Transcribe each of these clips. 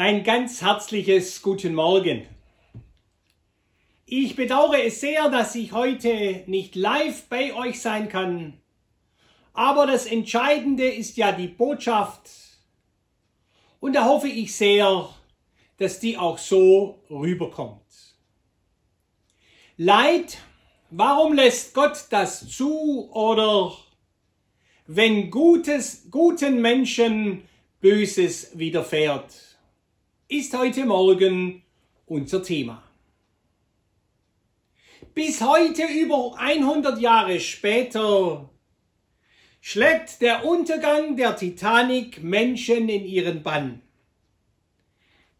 Ein ganz herzliches Guten Morgen. Ich bedauere es sehr, dass ich heute nicht live bei euch sein kann. Aber das Entscheidende ist ja die Botschaft. Und da hoffe ich sehr, dass die auch so rüberkommt. Leid, warum lässt Gott das zu oder wenn Gutes, guten Menschen Böses widerfährt? Ist heute Morgen unser Thema. Bis heute, über 100 Jahre später, schleppt der Untergang der Titanic Menschen in ihren Bann.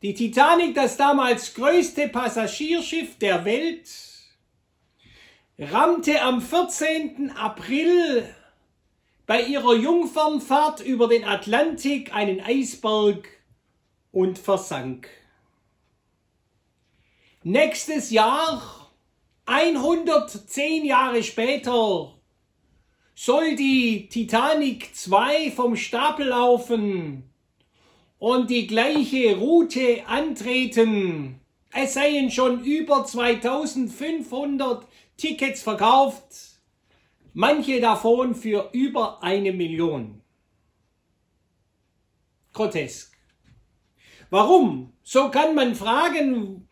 Die Titanic, das damals größte Passagierschiff der Welt, rammte am 14. April bei ihrer Jungfernfahrt über den Atlantik einen Eisberg und versank. Nächstes Jahr, 110 Jahre später, soll die Titanic 2 vom Stapel laufen und die gleiche Route antreten. Es seien schon über 2500 Tickets verkauft, manche davon für über eine Million. Grotesk. Warum? So kann man fragen,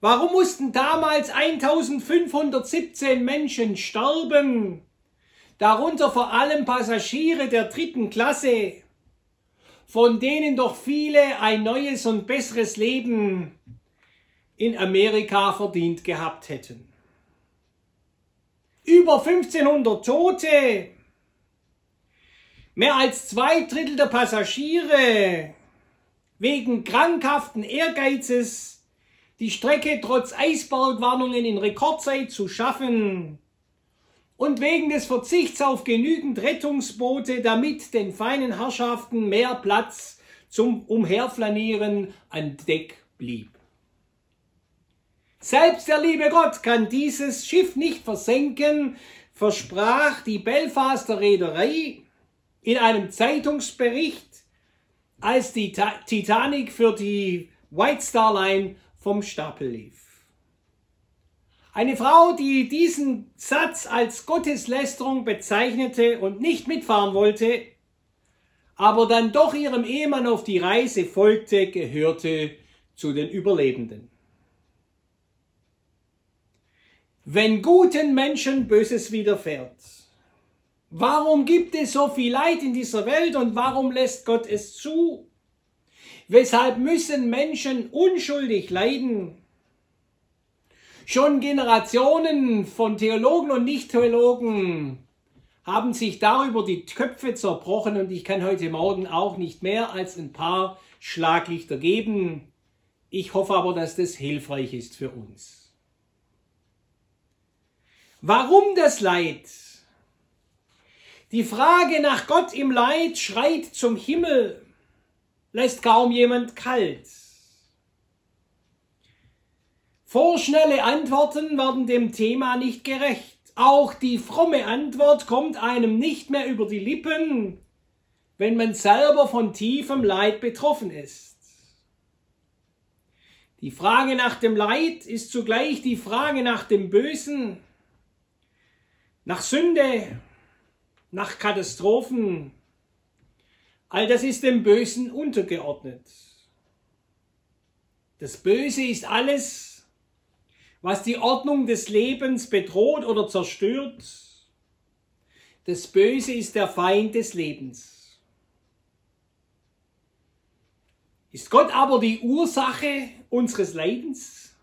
warum mussten damals 1517 Menschen sterben, darunter vor allem Passagiere der dritten Klasse, von denen doch viele ein neues und besseres Leben in Amerika verdient gehabt hätten. Über 1500 Tote, mehr als zwei Drittel der Passagiere wegen krankhaften Ehrgeizes die Strecke trotz Eisbergwarnungen in Rekordzeit zu schaffen und wegen des Verzichts auf genügend Rettungsboote, damit den feinen Herrschaften mehr Platz zum Umherflanieren an Deck blieb. Selbst der liebe Gott kann dieses Schiff nicht versenken, versprach die Belfaster Reederei in einem Zeitungsbericht als die Titanic für die White Star Line vom Stapel lief. Eine Frau, die diesen Satz als Gotteslästerung bezeichnete und nicht mitfahren wollte, aber dann doch ihrem Ehemann auf die Reise folgte, gehörte zu den Überlebenden. Wenn guten Menschen Böses widerfährt, Warum gibt es so viel Leid in dieser Welt und warum lässt Gott es zu? Weshalb müssen Menschen unschuldig leiden? Schon Generationen von Theologen und Nicht-Theologen haben sich darüber die Köpfe zerbrochen und ich kann heute Morgen auch nicht mehr als ein paar Schlaglichter geben. Ich hoffe aber, dass das hilfreich ist für uns. Warum das Leid? Die Frage nach Gott im Leid schreit zum Himmel, lässt kaum jemand kalt. Vorschnelle Antworten werden dem Thema nicht gerecht. Auch die fromme Antwort kommt einem nicht mehr über die Lippen, wenn man selber von tiefem Leid betroffen ist. Die Frage nach dem Leid ist zugleich die Frage nach dem Bösen, nach Sünde, nach Katastrophen. All das ist dem Bösen untergeordnet. Das Böse ist alles, was die Ordnung des Lebens bedroht oder zerstört. Das Böse ist der Feind des Lebens. Ist Gott aber die Ursache unseres Leidens?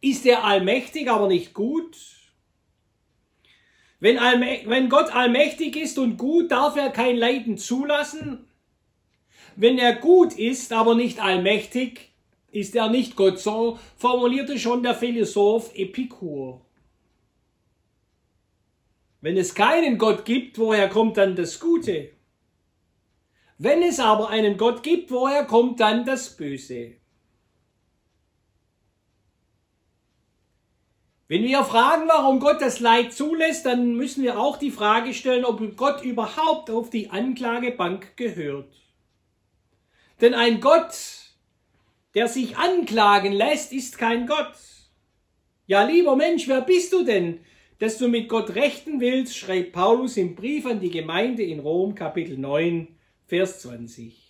Ist er allmächtig, aber nicht gut? Wenn, wenn Gott allmächtig ist und gut, darf er kein Leiden zulassen. Wenn er gut ist, aber nicht allmächtig, ist er nicht Gott. So formulierte schon der Philosoph Epikur. Wenn es keinen Gott gibt, woher kommt dann das Gute? Wenn es aber einen Gott gibt, woher kommt dann das Böse? Wenn wir fragen, warum Gott das Leid zulässt, dann müssen wir auch die Frage stellen, ob Gott überhaupt auf die Anklagebank gehört. Denn ein Gott, der sich anklagen lässt, ist kein Gott. Ja, lieber Mensch, wer bist du denn, dass du mit Gott rechten willst, schreibt Paulus im Brief an die Gemeinde in Rom, Kapitel 9, Vers 20.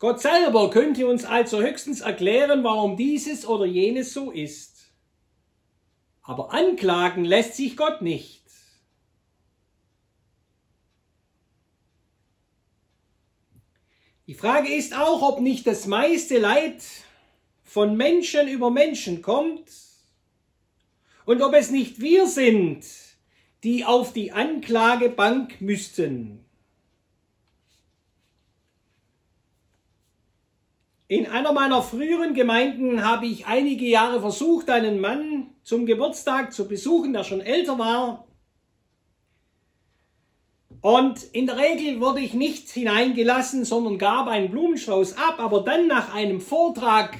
Gott selber könnte uns also höchstens erklären, warum dieses oder jenes so ist. Aber anklagen lässt sich Gott nicht. Die Frage ist auch, ob nicht das meiste Leid von Menschen über Menschen kommt und ob es nicht wir sind, die auf die Anklagebank müssten. In einer meiner früheren Gemeinden habe ich einige Jahre versucht, einen Mann zum Geburtstag zu besuchen, der schon älter war. Und in der Regel wurde ich nicht hineingelassen, sondern gab einen Blumenstrauß ab. Aber dann nach einem Vortrag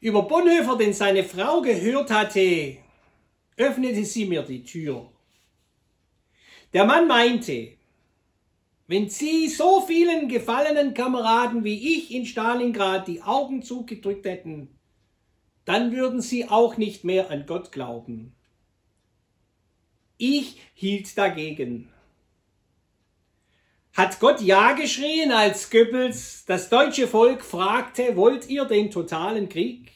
über Bonhoeffer, den seine Frau gehört hatte, öffnete sie mir die Tür. Der Mann meinte, wenn Sie so vielen gefallenen Kameraden wie ich in Stalingrad die Augen zugedrückt hätten, dann würden Sie auch nicht mehr an Gott glauben. Ich hielt dagegen. Hat Gott Ja geschrien, als Goebbels das deutsche Volk fragte, wollt ihr den totalen Krieg?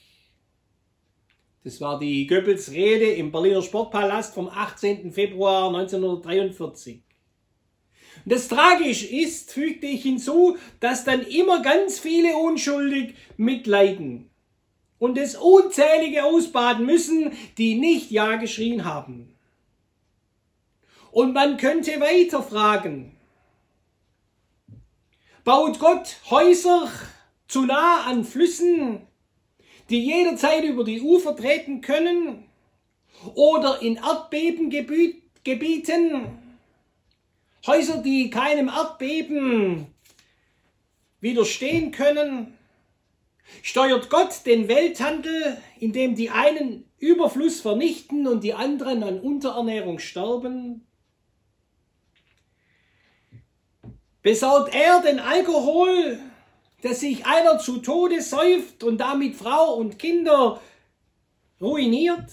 Das war die Goebbels Rede im Berliner Sportpalast vom 18. Februar 1943. Das tragisch ist, fügte ich hinzu, dass dann immer ganz viele unschuldig mitleiden und es unzählige ausbaden müssen, die nicht Ja geschrien haben. Und man könnte weiter fragen, baut Gott Häuser zu nah an Flüssen, die jederzeit über die Ufer treten können oder in Erdbebengebieten, Häuser, die keinem Erdbeben widerstehen können? Steuert Gott den Welthandel, indem die einen Überfluss vernichten und die anderen an Unterernährung sterben? Besaut er den Alkohol, dass sich einer zu Tode säuft und damit Frau und Kinder ruiniert?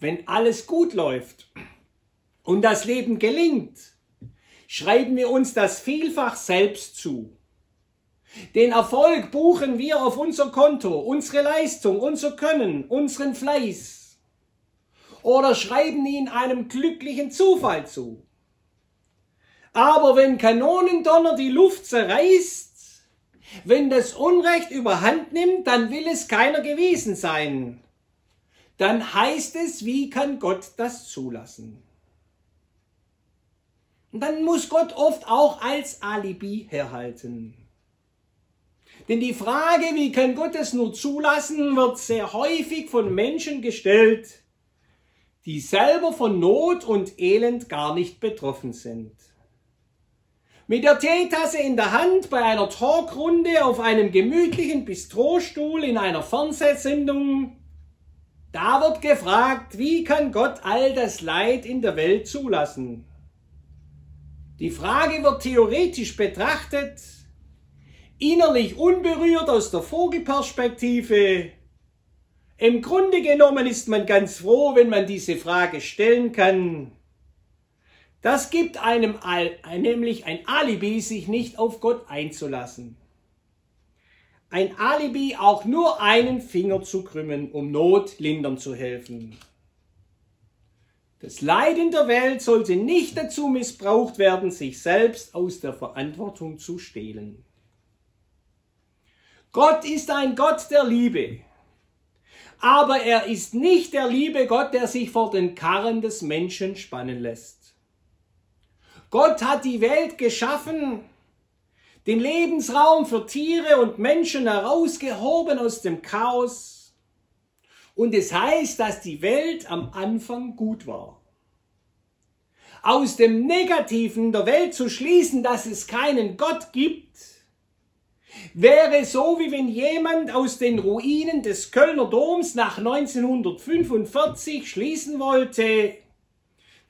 Wenn alles gut läuft, und das Leben gelingt, schreiben wir uns das vielfach selbst zu. Den Erfolg buchen wir auf unser Konto, unsere Leistung, unser Können, unseren Fleiß. Oder schreiben ihn einem glücklichen Zufall zu. Aber wenn Kanonendonner die Luft zerreißt, wenn das Unrecht überhand nimmt, dann will es keiner gewesen sein. Dann heißt es, wie kann Gott das zulassen? Dann muss Gott oft auch als Alibi herhalten. Denn die Frage, wie kann Gott es nur zulassen, wird sehr häufig von Menschen gestellt, die selber von Not und Elend gar nicht betroffen sind. Mit der Teetasse in der Hand bei einer Talkrunde auf einem gemütlichen Bistrostuhl in einer Fernsehsendung, da wird gefragt, wie kann Gott all das Leid in der Welt zulassen? Die Frage wird theoretisch betrachtet, innerlich unberührt aus der Vogelperspektive. Im Grunde genommen ist man ganz froh, wenn man diese Frage stellen kann. Das gibt einem nämlich ein Alibi, sich nicht auf Gott einzulassen. Ein Alibi, auch nur einen Finger zu krümmen, um Not lindern zu helfen. Das Leid in der Welt sollte nicht dazu missbraucht werden, sich selbst aus der Verantwortung zu stehlen. Gott ist ein Gott der Liebe. Aber er ist nicht der liebe Gott, der sich vor den Karren des Menschen spannen lässt. Gott hat die Welt geschaffen, den Lebensraum für Tiere und Menschen herausgehoben aus dem Chaos und es heißt, dass die Welt am Anfang gut war. Aus dem Negativen der Welt zu schließen, dass es keinen Gott gibt, wäre so, wie wenn jemand aus den Ruinen des Kölner Doms nach 1945 schließen wollte,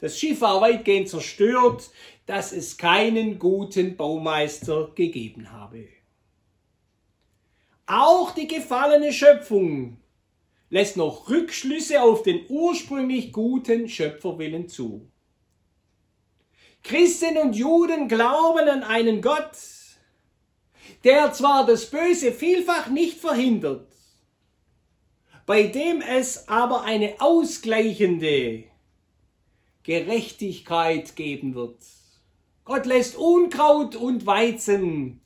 das Schiff war weitgehend zerstört, dass es keinen guten Baumeister gegeben habe. Auch die gefallene Schöpfung lässt noch Rückschlüsse auf den ursprünglich guten Schöpferwillen zu. Christen und Juden glauben an einen Gott, der zwar das Böse vielfach nicht verhindert, bei dem es aber eine ausgleichende Gerechtigkeit geben wird. Gott lässt Unkraut und Weizen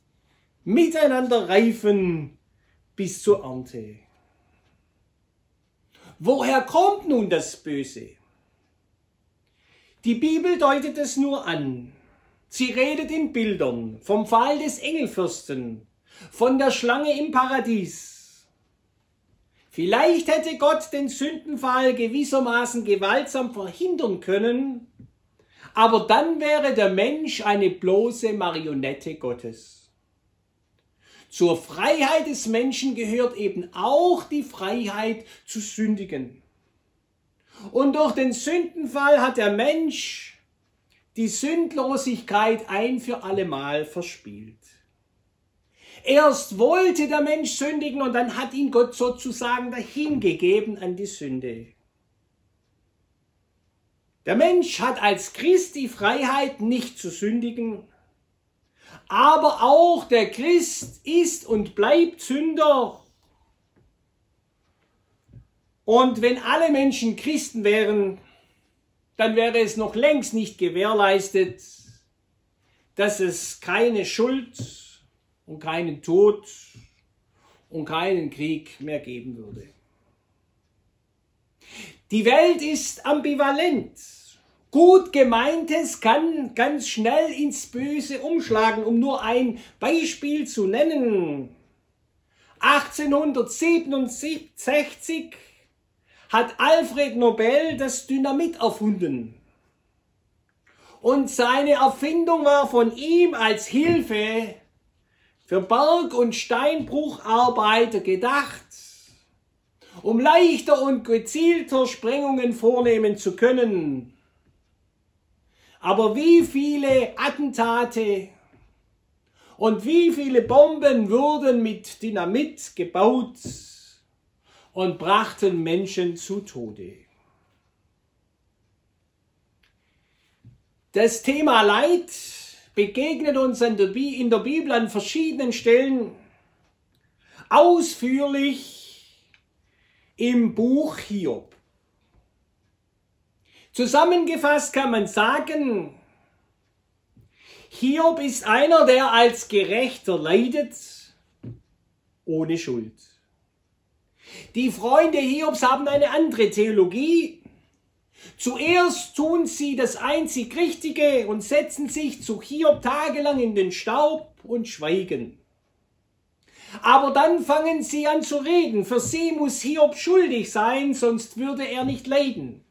miteinander reifen bis zur Ernte. Woher kommt nun das Böse? Die Bibel deutet es nur an. Sie redet in Bildern vom Fall des Engelfürsten, von der Schlange im Paradies. Vielleicht hätte Gott den Sündenfall gewissermaßen gewaltsam verhindern können, aber dann wäre der Mensch eine bloße Marionette Gottes. Zur Freiheit des Menschen gehört eben auch die Freiheit zu sündigen. Und durch den Sündenfall hat der Mensch die Sündlosigkeit ein für allemal verspielt. Erst wollte der Mensch sündigen und dann hat ihn Gott sozusagen dahingegeben an die Sünde. Der Mensch hat als Christ die Freiheit, nicht zu sündigen, aber auch der Christ ist und bleibt Sünder. Und wenn alle Menschen Christen wären, dann wäre es noch längst nicht gewährleistet, dass es keine Schuld und keinen Tod und keinen Krieg mehr geben würde. Die Welt ist ambivalent. Gut gemeintes kann ganz schnell ins Böse umschlagen, um nur ein Beispiel zu nennen. 1867 hat Alfred Nobel das Dynamit erfunden. Und seine Erfindung war von ihm als Hilfe für Berg- und Steinbrucharbeiter gedacht, um leichter und gezielter Sprengungen vornehmen zu können. Aber wie viele Attentate und wie viele Bomben wurden mit Dynamit gebaut und brachten Menschen zu Tode? Das Thema Leid begegnet uns in der Bibel an verschiedenen Stellen ausführlich im Buch Hiob. Zusammengefasst kann man sagen, Hiob ist einer, der als Gerechter leidet, ohne Schuld. Die Freunde Hiobs haben eine andere Theologie. Zuerst tun sie das einzig Richtige und setzen sich zu Hiob tagelang in den Staub und schweigen. Aber dann fangen sie an zu reden. Für sie muss Hiob schuldig sein, sonst würde er nicht leiden.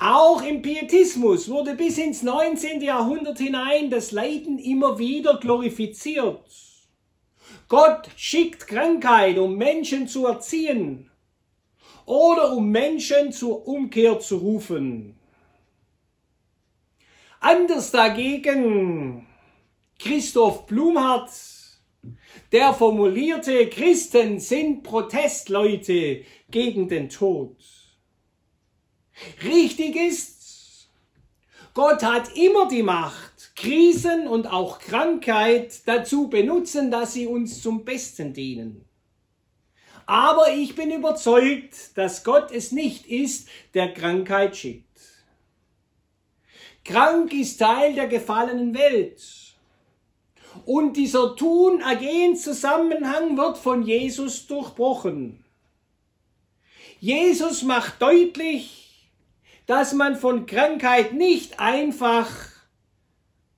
Auch im Pietismus wurde bis ins 19. Jahrhundert hinein das Leiden immer wieder glorifiziert. Gott schickt Krankheit, um Menschen zu erziehen oder um Menschen zur Umkehr zu rufen. Anders dagegen Christoph Blumhardt, der formulierte, Christen sind Protestleute gegen den Tod. Richtig ist, Gott hat immer die Macht, Krisen und auch Krankheit dazu benutzen, dass sie uns zum Besten dienen. Aber ich bin überzeugt, dass Gott es nicht ist, der Krankheit schickt. Krank ist Teil der gefallenen Welt. Und dieser Tun-Ergehen-Zusammenhang wird von Jesus durchbrochen. Jesus macht deutlich, dass man von Krankheit nicht einfach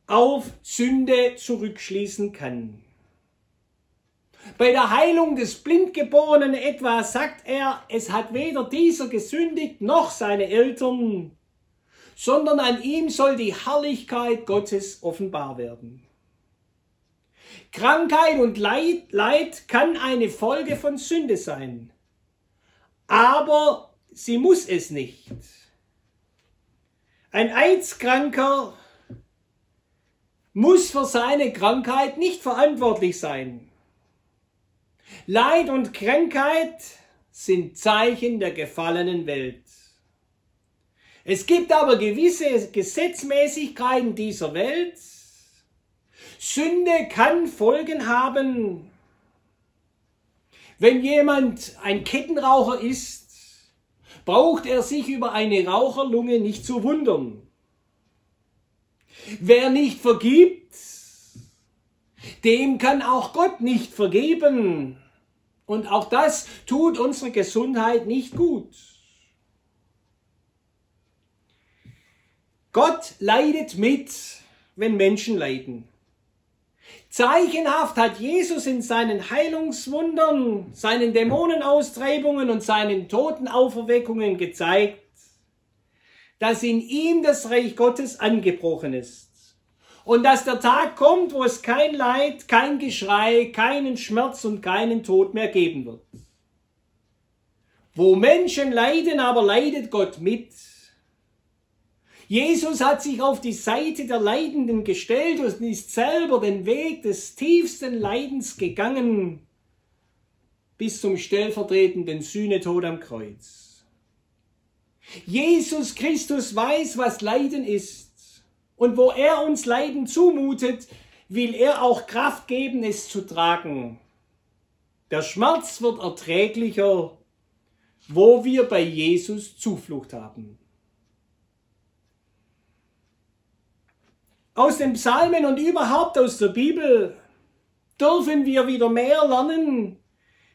auf Sünde zurückschließen kann. Bei der Heilung des Blindgeborenen etwa sagt er, es hat weder dieser gesündigt noch seine Eltern, sondern an ihm soll die Herrlichkeit Gottes offenbar werden. Krankheit und Leid, Leid kann eine Folge von Sünde sein, aber sie muss es nicht. Ein AIDS-Kranker muss für seine Krankheit nicht verantwortlich sein. Leid und Krankheit sind Zeichen der gefallenen Welt. Es gibt aber gewisse Gesetzmäßigkeiten dieser Welt. Sünde kann Folgen haben. Wenn jemand ein Kettenraucher ist, braucht er sich über eine Raucherlunge nicht zu wundern. Wer nicht vergibt, dem kann auch Gott nicht vergeben. Und auch das tut unserer Gesundheit nicht gut. Gott leidet mit, wenn Menschen leiden. Zeichenhaft hat Jesus in seinen Heilungswundern, seinen Dämonenaustreibungen und seinen Totenauferweckungen gezeigt, dass in ihm das Reich Gottes angebrochen ist. Und dass der Tag kommt, wo es kein Leid, kein Geschrei, keinen Schmerz und keinen Tod mehr geben wird. Wo Menschen leiden, aber leidet Gott mit Jesus hat sich auf die Seite der Leidenden gestellt und ist selber den Weg des tiefsten Leidens gegangen bis zum stellvertretenden Sühnetod am Kreuz. Jesus Christus weiß, was Leiden ist. Und wo er uns Leiden zumutet, will er auch Kraft geben, es zu tragen. Der Schmerz wird erträglicher, wo wir bei Jesus Zuflucht haben. Aus den Psalmen und überhaupt aus der Bibel dürfen wir wieder mehr lernen,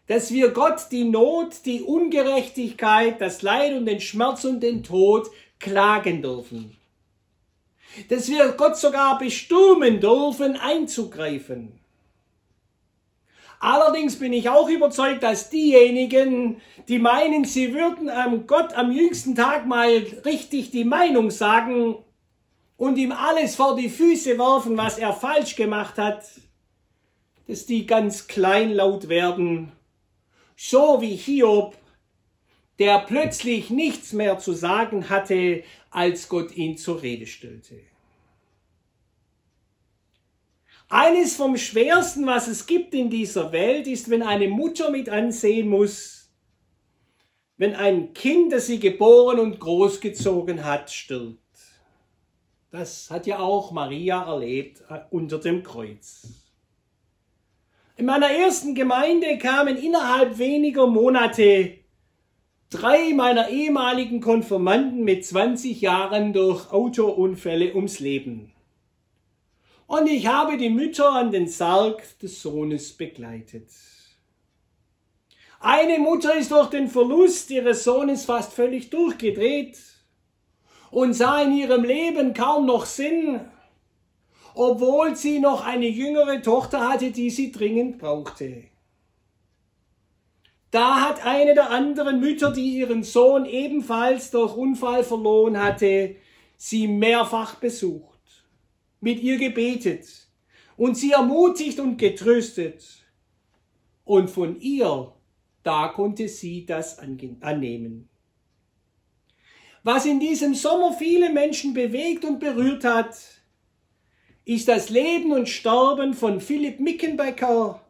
dass wir Gott die Not, die Ungerechtigkeit, das Leid und den Schmerz und den Tod klagen dürfen. Dass wir Gott sogar bestürmen dürfen, einzugreifen. Allerdings bin ich auch überzeugt, dass diejenigen, die meinen, sie würden am Gott am jüngsten Tag mal richtig die Meinung sagen, und ihm alles vor die Füße werfen, was er falsch gemacht hat, dass die ganz kleinlaut werden, so wie Hiob, der plötzlich nichts mehr zu sagen hatte, als Gott ihn zur Rede stellte. Eines vom Schwersten, was es gibt in dieser Welt, ist, wenn eine Mutter mit ansehen muss, wenn ein Kind, das sie geboren und großgezogen hat, stirbt. Das hat ja auch Maria erlebt äh, unter dem Kreuz. In meiner ersten Gemeinde kamen innerhalb weniger Monate drei meiner ehemaligen Konfirmanden mit 20 Jahren durch Autounfälle ums Leben. Und ich habe die Mütter an den Sarg des Sohnes begleitet. Eine Mutter ist durch den Verlust ihres Sohnes fast völlig durchgedreht und sah in ihrem Leben kaum noch Sinn, obwohl sie noch eine jüngere Tochter hatte, die sie dringend brauchte. Da hat eine der anderen Mütter, die ihren Sohn ebenfalls durch Unfall verloren hatte, sie mehrfach besucht, mit ihr gebetet und sie ermutigt und getröstet. Und von ihr, da konnte sie das annehmen. Was in diesem Sommer viele Menschen bewegt und berührt hat, ist das Leben und Sterben von Philipp Mickenbecker,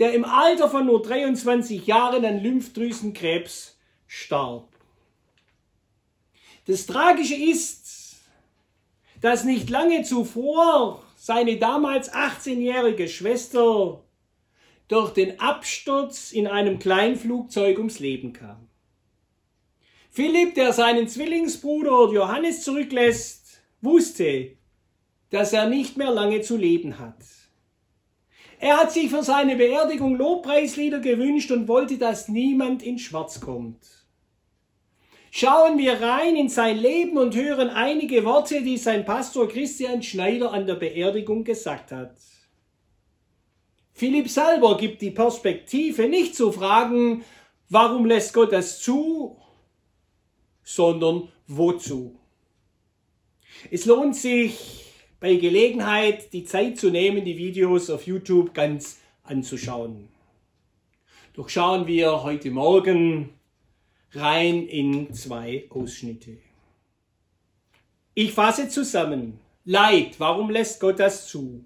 der im Alter von nur 23 Jahren an Lymphdrüsenkrebs starb. Das Tragische ist, dass nicht lange zuvor seine damals 18-jährige Schwester durch den Absturz in einem Kleinflugzeug ums Leben kam. Philipp, der seinen Zwillingsbruder Johannes zurücklässt, wusste, dass er nicht mehr lange zu leben hat. Er hat sich für seine Beerdigung Lobpreislieder gewünscht und wollte, dass niemand in Schwarz kommt. Schauen wir rein in sein Leben und hören einige Worte, die sein Pastor Christian Schneider an der Beerdigung gesagt hat. Philipp selber gibt die Perspektive nicht zu fragen, warum lässt Gott das zu sondern wozu. Es lohnt sich bei Gelegenheit die Zeit zu nehmen, die Videos auf YouTube ganz anzuschauen. Doch schauen wir heute Morgen rein in zwei Ausschnitte. Ich fasse zusammen. Leid, warum lässt Gott das zu?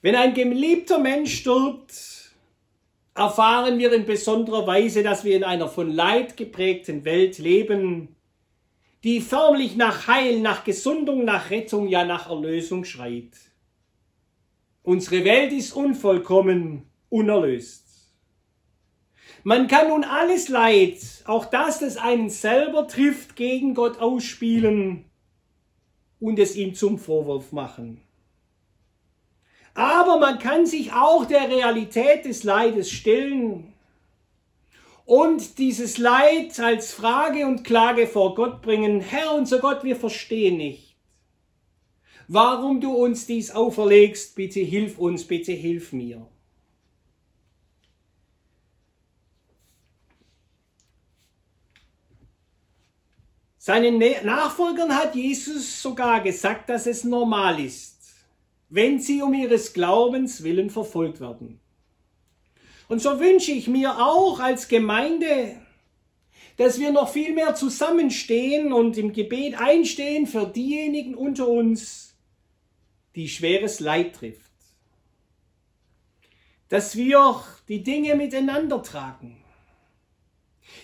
Wenn ein geliebter Mensch stirbt, erfahren wir in besonderer Weise, dass wir in einer von Leid geprägten Welt leben, die förmlich nach Heil, nach Gesundung, nach Rettung, ja nach Erlösung schreit. Unsere Welt ist unvollkommen, unerlöst. Man kann nun alles Leid, auch das, das einen selber trifft, gegen Gott ausspielen und es ihm zum Vorwurf machen. Aber man kann sich auch der Realität des Leides stellen und dieses Leid als Frage und Klage vor Gott bringen. Herr, unser Gott, wir verstehen nicht. Warum du uns dies auferlegst, bitte hilf uns, bitte hilf mir. Seinen Nachfolgern hat Jesus sogar gesagt, dass es normal ist, wenn sie um ihres Glaubens willen verfolgt werden. Und so wünsche ich mir auch als Gemeinde, dass wir noch viel mehr zusammenstehen und im Gebet einstehen für diejenigen unter uns, die schweres Leid trifft. Dass wir die Dinge miteinander tragen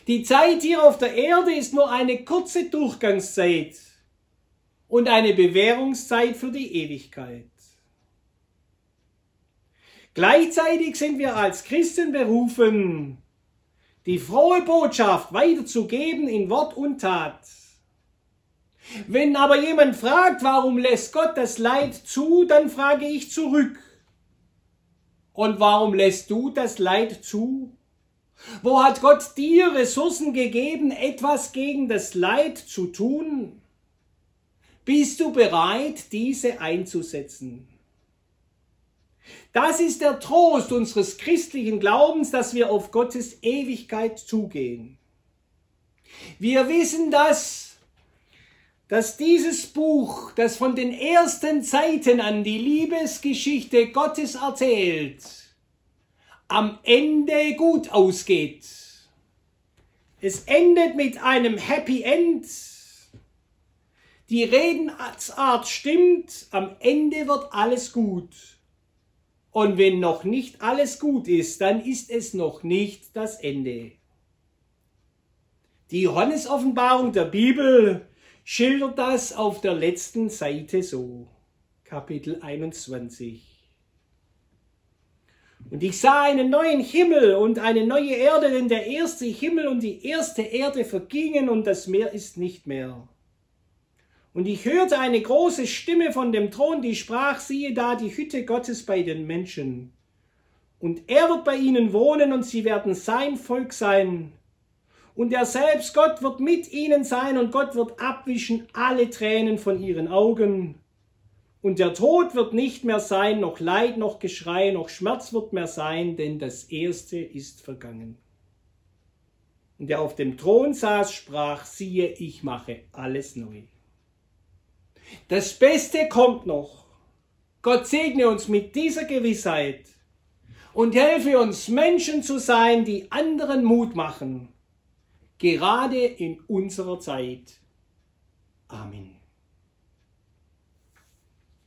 die Zeit hier auf der Erde ist nur eine kurze Durchgangszeit und eine Bewährungszeit für die Ewigkeit. Gleichzeitig sind wir als Christen berufen, die frohe Botschaft weiterzugeben in Wort und Tat. Wenn aber jemand fragt, warum lässt Gott das Leid zu, dann frage ich zurück. Und warum lässt du das Leid zu? Wo hat Gott dir Ressourcen gegeben, etwas gegen das Leid zu tun? Bist du bereit, diese einzusetzen? Das ist der Trost unseres christlichen Glaubens, dass wir auf Gottes Ewigkeit zugehen. Wir wissen dass, dass dieses Buch, das von den ersten Zeiten an die Liebesgeschichte Gottes erzählt, am Ende gut ausgeht. Es endet mit einem Happy End. Die Redensart stimmt, am Ende wird alles gut. Und wenn noch nicht alles gut ist, dann ist es noch nicht das Ende. Die Johannes-Offenbarung der Bibel schildert das auf der letzten Seite so. Kapitel 21. Und ich sah einen neuen Himmel und eine neue Erde, denn der erste Himmel und die erste Erde vergingen und das Meer ist nicht mehr. Und ich hörte eine große Stimme von dem Thron, die sprach, siehe da die Hütte Gottes bei den Menschen. Und er wird bei ihnen wohnen und sie werden sein Volk sein. Und er selbst, Gott, wird mit ihnen sein und Gott wird abwischen alle Tränen von ihren Augen. Und der Tod wird nicht mehr sein, noch Leid, noch Geschrei, noch Schmerz wird mehr sein, denn das Erste ist vergangen. Und der auf dem Thron saß, sprach, siehe, ich mache alles neu. Das Beste kommt noch. Gott segne uns mit dieser Gewissheit und helfe uns Menschen zu sein, die anderen Mut machen, gerade in unserer Zeit. Amen.